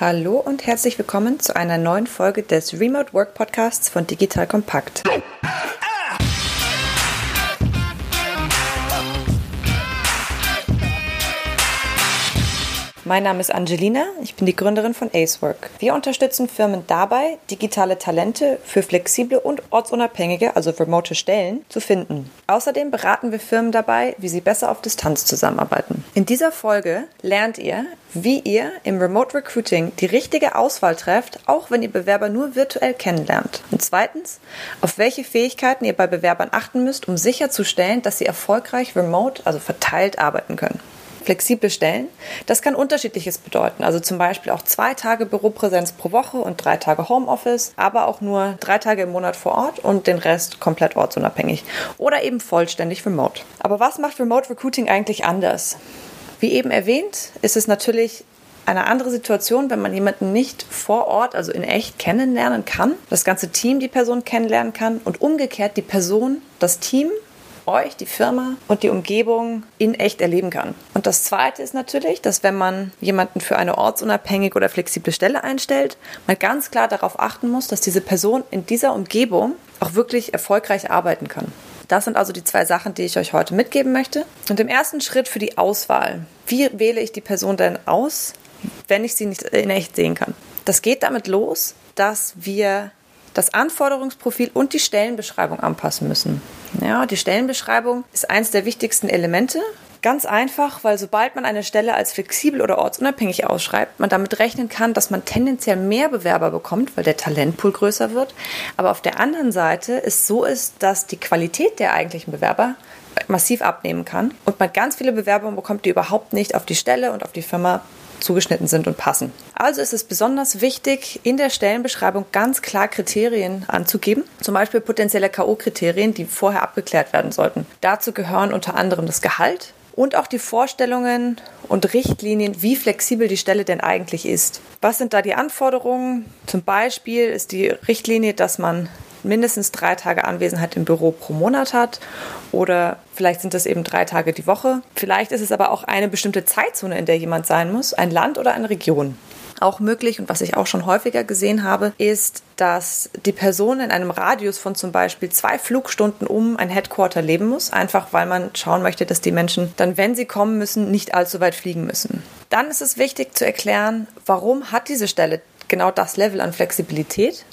Hallo und herzlich willkommen zu einer neuen Folge des Remote Work Podcasts von Digital Compact. Mein Name ist Angelina, ich bin die Gründerin von Acework. Wir unterstützen Firmen dabei, digitale Talente für flexible und ortsunabhängige, also remote Stellen, zu finden. Außerdem beraten wir Firmen dabei, wie sie besser auf Distanz zusammenarbeiten. In dieser Folge lernt ihr, wie ihr im Remote Recruiting die richtige Auswahl trefft, auch wenn ihr Bewerber nur virtuell kennenlernt. Und zweitens, auf welche Fähigkeiten ihr bei Bewerbern achten müsst, um sicherzustellen, dass sie erfolgreich remote, also verteilt arbeiten können flexible Stellen. Das kann unterschiedliches bedeuten. Also zum Beispiel auch zwei Tage Büropräsenz pro Woche und drei Tage Homeoffice, aber auch nur drei Tage im Monat vor Ort und den Rest komplett ortsunabhängig. Oder eben vollständig remote. Aber was macht Remote Recruiting eigentlich anders? Wie eben erwähnt, ist es natürlich eine andere Situation, wenn man jemanden nicht vor Ort, also in echt kennenlernen kann, das ganze Team die Person kennenlernen kann und umgekehrt die Person, das Team euch, die Firma und die Umgebung in echt erleben kann. Und das Zweite ist natürlich, dass wenn man jemanden für eine ortsunabhängige oder flexible Stelle einstellt, man ganz klar darauf achten muss, dass diese Person in dieser Umgebung auch wirklich erfolgreich arbeiten kann. Das sind also die zwei Sachen, die ich euch heute mitgeben möchte. Und im ersten Schritt für die Auswahl. Wie wähle ich die Person denn aus, wenn ich sie nicht in echt sehen kann? Das geht damit los, dass wir das Anforderungsprofil und die Stellenbeschreibung anpassen müssen. Ja, die Stellenbeschreibung ist eines der wichtigsten Elemente. Ganz einfach, weil sobald man eine Stelle als flexibel oder ortsunabhängig ausschreibt, man damit rechnen kann, dass man tendenziell mehr Bewerber bekommt, weil der Talentpool größer wird. Aber auf der anderen Seite es so ist, dass die Qualität der eigentlichen Bewerber massiv abnehmen kann und man ganz viele Bewerbungen bekommt, die überhaupt nicht auf die Stelle und auf die Firma zugeschnitten sind und passen. Also ist es besonders wichtig, in der Stellenbeschreibung ganz klar Kriterien anzugeben, zum Beispiel potenzielle KO-Kriterien, die vorher abgeklärt werden sollten. Dazu gehören unter anderem das Gehalt, und auch die Vorstellungen und Richtlinien, wie flexibel die Stelle denn eigentlich ist. Was sind da die Anforderungen? Zum Beispiel ist die Richtlinie, dass man mindestens drei Tage Anwesenheit im Büro pro Monat hat. Oder vielleicht sind das eben drei Tage die Woche. Vielleicht ist es aber auch eine bestimmte Zeitzone, in der jemand sein muss, ein Land oder eine Region. Auch möglich und was ich auch schon häufiger gesehen habe, ist, dass die Person in einem Radius von zum Beispiel zwei Flugstunden um ein Headquarter leben muss, einfach weil man schauen möchte, dass die Menschen dann, wenn sie kommen müssen, nicht allzu weit fliegen müssen. Dann ist es wichtig zu erklären, warum hat diese Stelle genau das Level an Flexibilität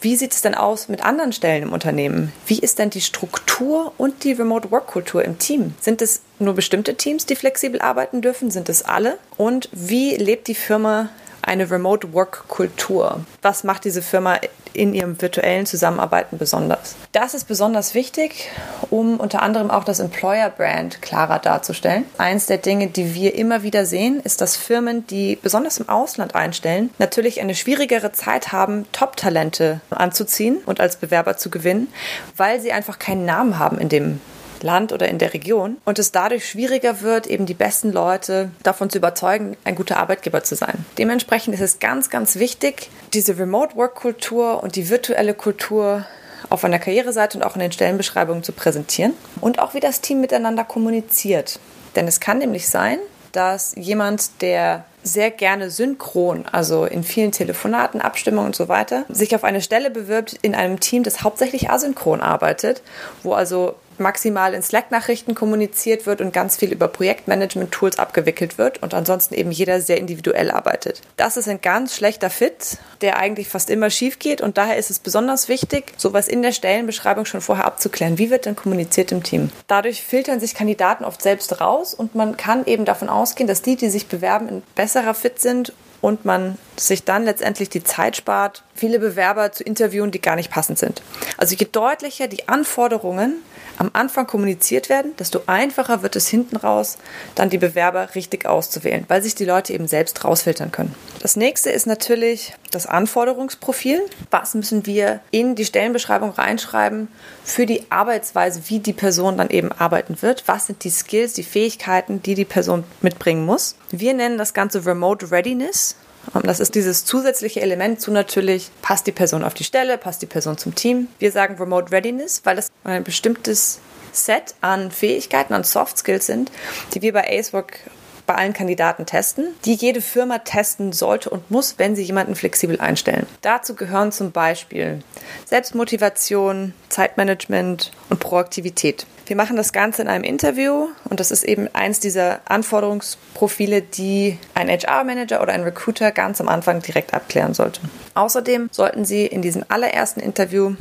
wie sieht es denn aus mit anderen Stellen im Unternehmen? Wie ist denn die Struktur und die Remote Work Kultur im Team? Sind es nur bestimmte Teams, die flexibel arbeiten dürfen? Sind es alle? Und wie lebt die Firma eine Remote Work Kultur? Was macht diese Firma in ihrem virtuellen Zusammenarbeiten besonders? Das ist besonders wichtig, um unter anderem auch das Employer Brand klarer darzustellen. Eins der Dinge, die wir immer wieder sehen, ist, dass Firmen, die besonders im Ausland einstellen, natürlich eine schwierigere Zeit haben, Top-Talente anzuziehen und als Bewerber zu gewinnen, weil sie einfach keinen Namen haben in dem Land oder in der Region und es dadurch schwieriger wird, eben die besten Leute davon zu überzeugen, ein guter Arbeitgeber zu sein. Dementsprechend ist es ganz, ganz wichtig, diese Remote-Work-Kultur und die virtuelle Kultur auf einer Karriereseite und auch in den Stellenbeschreibungen zu präsentieren und auch wie das Team miteinander kommuniziert. Denn es kann nämlich sein, dass jemand, der sehr gerne synchron, also in vielen Telefonaten, Abstimmungen und so weiter, sich auf eine Stelle bewirbt in einem Team, das hauptsächlich asynchron arbeitet, wo also maximal in Slack-Nachrichten kommuniziert wird und ganz viel über Projektmanagement-Tools abgewickelt wird und ansonsten eben jeder sehr individuell arbeitet. Das ist ein ganz schlechter Fit, der eigentlich fast immer schief geht und daher ist es besonders wichtig, sowas in der Stellenbeschreibung schon vorher abzuklären. Wie wird denn kommuniziert im Team? Dadurch filtern sich Kandidaten oft selbst raus und man kann eben davon ausgehen, dass die, die sich bewerben, ein besserer Fit sind und man sich dann letztendlich die Zeit spart, viele Bewerber zu interviewen, die gar nicht passend sind. Also je deutlicher die Anforderungen am Anfang kommuniziert werden, desto einfacher wird es hinten raus, dann die Bewerber richtig auszuwählen, weil sich die Leute eben selbst rausfiltern können. Das nächste ist natürlich das Anforderungsprofil. Was müssen wir in die Stellenbeschreibung reinschreiben für die Arbeitsweise, wie die Person dann eben arbeiten wird? Was sind die Skills, die Fähigkeiten, die die Person mitbringen muss? Wir nennen das Ganze Remote Readiness. Das ist dieses zusätzliche Element zu natürlich, passt die Person auf die Stelle, passt die Person zum Team. Wir sagen Remote Readiness, weil das ein bestimmtes Set an Fähigkeiten, an Soft Skills sind, die wir bei Acework bei allen Kandidaten testen, die jede Firma testen sollte und muss, wenn sie jemanden flexibel einstellen. Dazu gehören zum Beispiel Selbstmotivation, Zeitmanagement und Proaktivität. Wir machen das Ganze in einem Interview und das ist eben eins dieser Anforderungsprofile, die ein HR-Manager oder ein Recruiter ganz am Anfang direkt abklären sollte. Außerdem sollten Sie in diesem allerersten Interview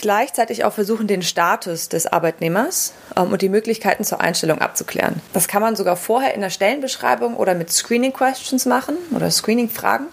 gleichzeitig auch versuchen, den Status des Arbeitnehmers ähm, und die Möglichkeiten zur Einstellung abzuklären. Das kann man sogar vorher in der Stellenbeschreibung oder mit Screening Questions machen oder Screening Fragen.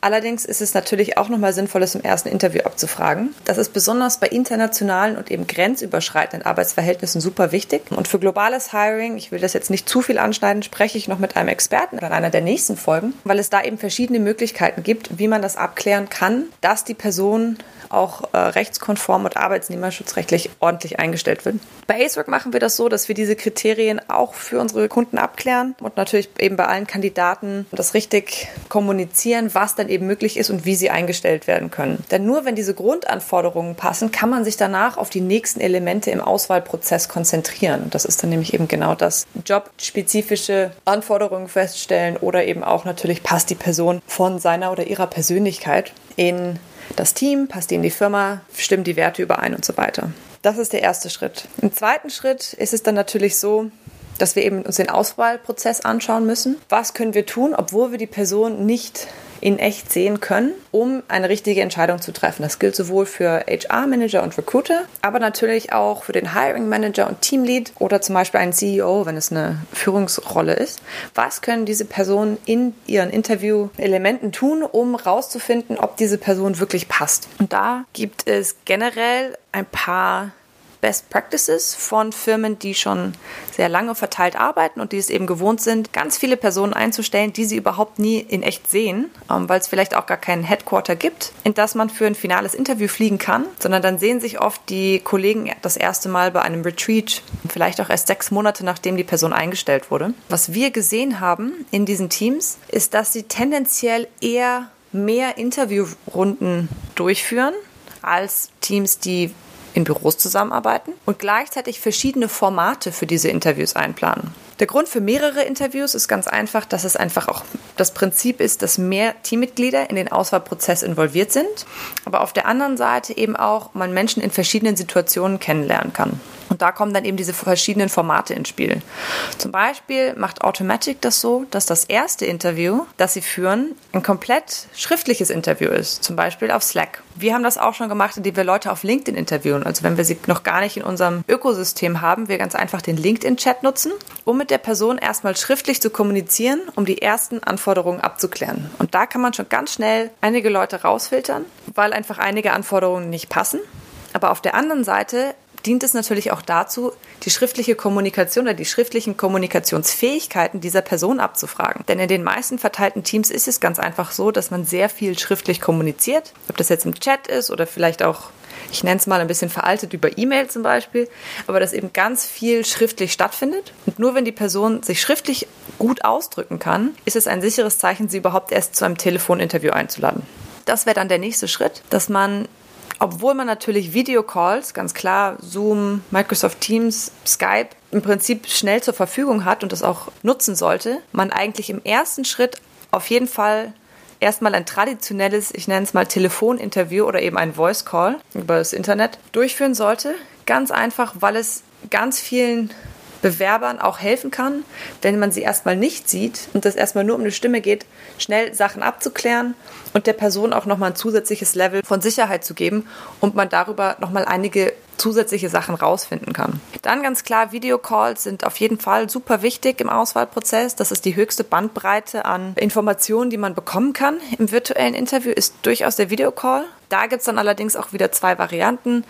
Allerdings ist es natürlich auch nochmal sinnvoll, es im ersten Interview abzufragen. Das ist besonders bei internationalen und eben grenzüberschreitenden Arbeitsverhältnissen super wichtig. Und für globales Hiring, ich will das jetzt nicht zu viel anschneiden, spreche ich noch mit einem Experten in einer der nächsten Folgen, weil es da eben verschiedene Möglichkeiten gibt, wie man das abklären kann, dass die Person auch äh, rechtskonform und arbeitsnehmerschutzrechtlich ordentlich eingestellt wird. Bei AceWork machen wir das so, dass wir diese Kriterien auch für unsere Kunden abklären und natürlich eben bei allen Kandidaten das richtig kommunizieren, was dann eben möglich ist und wie sie eingestellt werden können. Denn nur wenn diese Grundanforderungen passen, kann man sich danach auf die nächsten Elemente im Auswahlprozess konzentrieren. Das ist dann nämlich eben genau das jobspezifische Anforderungen feststellen oder eben auch natürlich passt die Person von seiner oder ihrer Persönlichkeit in das Team, passt die in die Firma, stimmen die Werte überein und so weiter. Das ist der erste Schritt. Im zweiten Schritt ist es dann natürlich so, dass wir eben uns den Auswahlprozess anschauen müssen. Was können wir tun, obwohl wir die Person nicht in echt sehen können, um eine richtige Entscheidung zu treffen. Das gilt sowohl für HR-Manager und Recruiter, aber natürlich auch für den Hiring-Manager und Teamlead oder zum Beispiel einen CEO, wenn es eine Führungsrolle ist. Was können diese Personen in ihren Interview-Elementen tun, um herauszufinden, ob diese Person wirklich passt? Und da gibt es generell ein paar Best Practices von Firmen, die schon sehr lange verteilt arbeiten und die es eben gewohnt sind, ganz viele Personen einzustellen, die sie überhaupt nie in echt sehen, ähm, weil es vielleicht auch gar keinen Headquarter gibt, in das man für ein finales Interview fliegen kann, sondern dann sehen sich oft die Kollegen das erste Mal bei einem Retreat, vielleicht auch erst sechs Monate nachdem die Person eingestellt wurde. Was wir gesehen haben in diesen Teams, ist, dass sie tendenziell eher mehr Interviewrunden durchführen als Teams, die in Büros zusammenarbeiten und gleichzeitig verschiedene Formate für diese Interviews einplanen. Der Grund für mehrere Interviews ist ganz einfach, dass es einfach auch das Prinzip ist, dass mehr Teammitglieder in den Auswahlprozess involviert sind, aber auf der anderen Seite eben auch man Menschen in verschiedenen Situationen kennenlernen kann. Da kommen dann eben diese verschiedenen Formate ins Spiel. Zum Beispiel macht Automatic das so, dass das erste Interview, das sie führen, ein komplett schriftliches Interview ist. Zum Beispiel auf Slack. Wir haben das auch schon gemacht, indem wir Leute auf LinkedIn interviewen. Also wenn wir sie noch gar nicht in unserem Ökosystem haben, wir ganz einfach den LinkedIn-Chat nutzen, um mit der Person erstmal schriftlich zu kommunizieren, um die ersten Anforderungen abzuklären. Und da kann man schon ganz schnell einige Leute rausfiltern, weil einfach einige Anforderungen nicht passen. Aber auf der anderen Seite dient es natürlich auch dazu, die schriftliche Kommunikation oder die schriftlichen Kommunikationsfähigkeiten dieser Person abzufragen. Denn in den meisten verteilten Teams ist es ganz einfach so, dass man sehr viel schriftlich kommuniziert. Ob das jetzt im Chat ist oder vielleicht auch, ich nenne es mal ein bisschen veraltet über E-Mail zum Beispiel, aber dass eben ganz viel schriftlich stattfindet. Und nur wenn die Person sich schriftlich gut ausdrücken kann, ist es ein sicheres Zeichen, sie überhaupt erst zu einem Telefoninterview einzuladen. Das wäre dann der nächste Schritt, dass man obwohl man natürlich Videocalls, ganz klar, Zoom, Microsoft Teams, Skype, im Prinzip schnell zur Verfügung hat und das auch nutzen sollte, man eigentlich im ersten Schritt auf jeden Fall erstmal ein traditionelles, ich nenne es mal Telefoninterview oder eben ein Voice Call über das Internet durchführen sollte. Ganz einfach, weil es ganz vielen Bewerbern auch helfen kann, wenn man sie erstmal nicht sieht und es erstmal nur um eine Stimme geht, schnell Sachen abzuklären und der Person auch nochmal ein zusätzliches Level von Sicherheit zu geben und man darüber nochmal einige zusätzliche Sachen rausfinden kann. Dann ganz klar, Videocalls sind auf jeden Fall super wichtig im Auswahlprozess. Das ist die höchste Bandbreite an Informationen, die man bekommen kann. Im virtuellen Interview ist durchaus der Videocall. Da gibt es dann allerdings auch wieder zwei Varianten.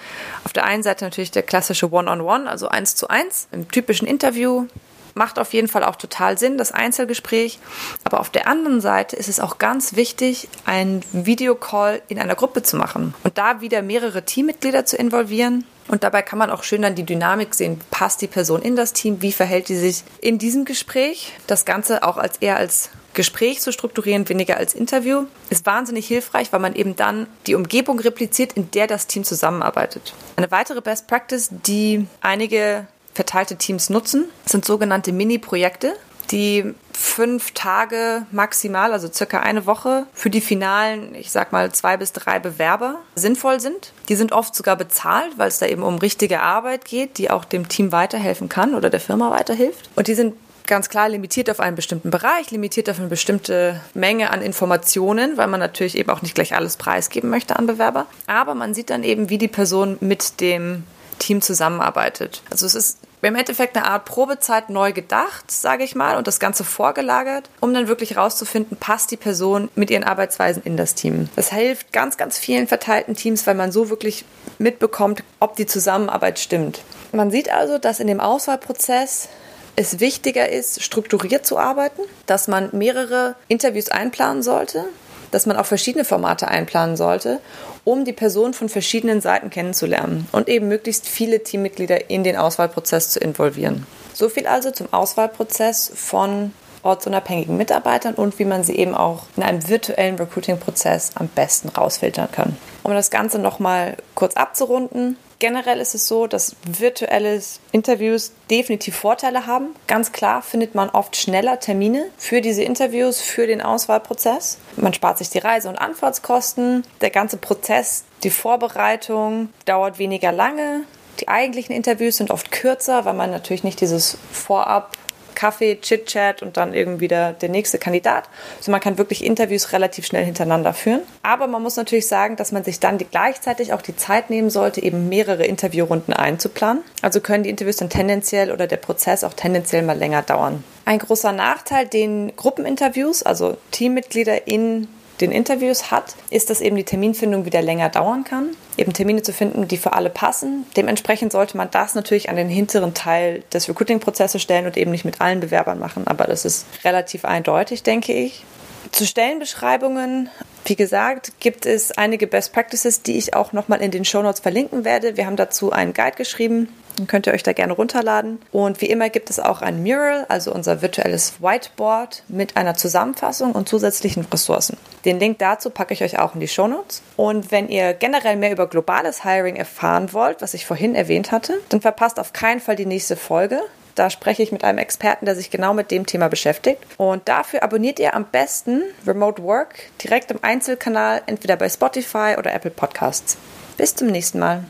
Auf der einen Seite natürlich der klassische One-on-One, -on -One, also eins zu eins im typischen Interview macht auf jeden Fall auch total Sinn, das Einzelgespräch. Aber auf der anderen Seite ist es auch ganz wichtig, einen Videocall in einer Gruppe zu machen und da wieder mehrere Teammitglieder zu involvieren. Und dabei kann man auch schön dann die Dynamik sehen. Passt die Person in das Team? Wie verhält die sich in diesem Gespräch? Das Ganze auch als eher als Gespräch zu strukturieren, weniger als Interview, ist wahnsinnig hilfreich, weil man eben dann die Umgebung repliziert, in der das Team zusammenarbeitet. Eine weitere Best Practice, die einige verteilte Teams nutzen, sind sogenannte Mini-Projekte. Die fünf Tage maximal, also circa eine Woche, für die finalen, ich sag mal, zwei bis drei Bewerber sinnvoll sind. Die sind oft sogar bezahlt, weil es da eben um richtige Arbeit geht, die auch dem Team weiterhelfen kann oder der Firma weiterhilft. Und die sind ganz klar limitiert auf einen bestimmten Bereich, limitiert auf eine bestimmte Menge an Informationen, weil man natürlich eben auch nicht gleich alles preisgeben möchte an Bewerber. Aber man sieht dann eben, wie die Person mit dem Team zusammenarbeitet. Also es ist im Endeffekt eine Art Probezeit neu gedacht, sage ich mal, und das Ganze vorgelagert, um dann wirklich herauszufinden, passt die Person mit ihren Arbeitsweisen in das Team. Das hilft ganz, ganz vielen verteilten Teams, weil man so wirklich mitbekommt, ob die Zusammenarbeit stimmt. Man sieht also, dass in dem Auswahlprozess es wichtiger ist, strukturiert zu arbeiten, dass man mehrere Interviews einplanen sollte, dass man auch verschiedene Formate einplanen sollte, um die Person von verschiedenen Seiten kennenzulernen und eben möglichst viele Teammitglieder in den Auswahlprozess zu involvieren. So viel also zum Auswahlprozess von ortsunabhängigen Mitarbeitern und wie man sie eben auch in einem virtuellen Recruiting-Prozess am besten rausfiltern kann. Um das Ganze nochmal kurz abzurunden, Generell ist es so, dass virtuelle Interviews definitiv Vorteile haben. Ganz klar findet man oft schneller Termine für diese Interviews, für den Auswahlprozess. Man spart sich die Reise- und Anfahrtskosten. Der ganze Prozess, die Vorbereitung dauert weniger lange. Die eigentlichen Interviews sind oft kürzer, weil man natürlich nicht dieses Vorab Kaffee, Chit-Chat und dann irgendwie der, der nächste Kandidat. Also man kann wirklich Interviews relativ schnell hintereinander führen. Aber man muss natürlich sagen, dass man sich dann die, gleichzeitig auch die Zeit nehmen sollte, eben mehrere Interviewrunden einzuplanen. Also können die Interviews dann tendenziell oder der Prozess auch tendenziell mal länger dauern. Ein großer Nachteil den Gruppeninterviews, also Teammitglieder in den Interviews hat, ist, dass eben die Terminfindung wieder länger dauern kann. Eben Termine zu finden, die für alle passen. Dementsprechend sollte man das natürlich an den hinteren Teil des Recruiting-Prozesses stellen und eben nicht mit allen Bewerbern machen. Aber das ist relativ eindeutig, denke ich. Zu Stellenbeschreibungen, wie gesagt, gibt es einige Best Practices, die ich auch nochmal in den Show Notes verlinken werde. Wir haben dazu einen Guide geschrieben, dann könnt ihr euch da gerne runterladen. Und wie immer gibt es auch ein Mural, also unser virtuelles Whiteboard mit einer Zusammenfassung und zusätzlichen Ressourcen. Den Link dazu packe ich euch auch in die Show Notes. Und wenn ihr generell mehr über globales Hiring erfahren wollt, was ich vorhin erwähnt hatte, dann verpasst auf keinen Fall die nächste Folge. Da spreche ich mit einem Experten, der sich genau mit dem Thema beschäftigt. Und dafür abonniert ihr am besten Remote Work direkt im Einzelkanal, entweder bei Spotify oder Apple Podcasts. Bis zum nächsten Mal.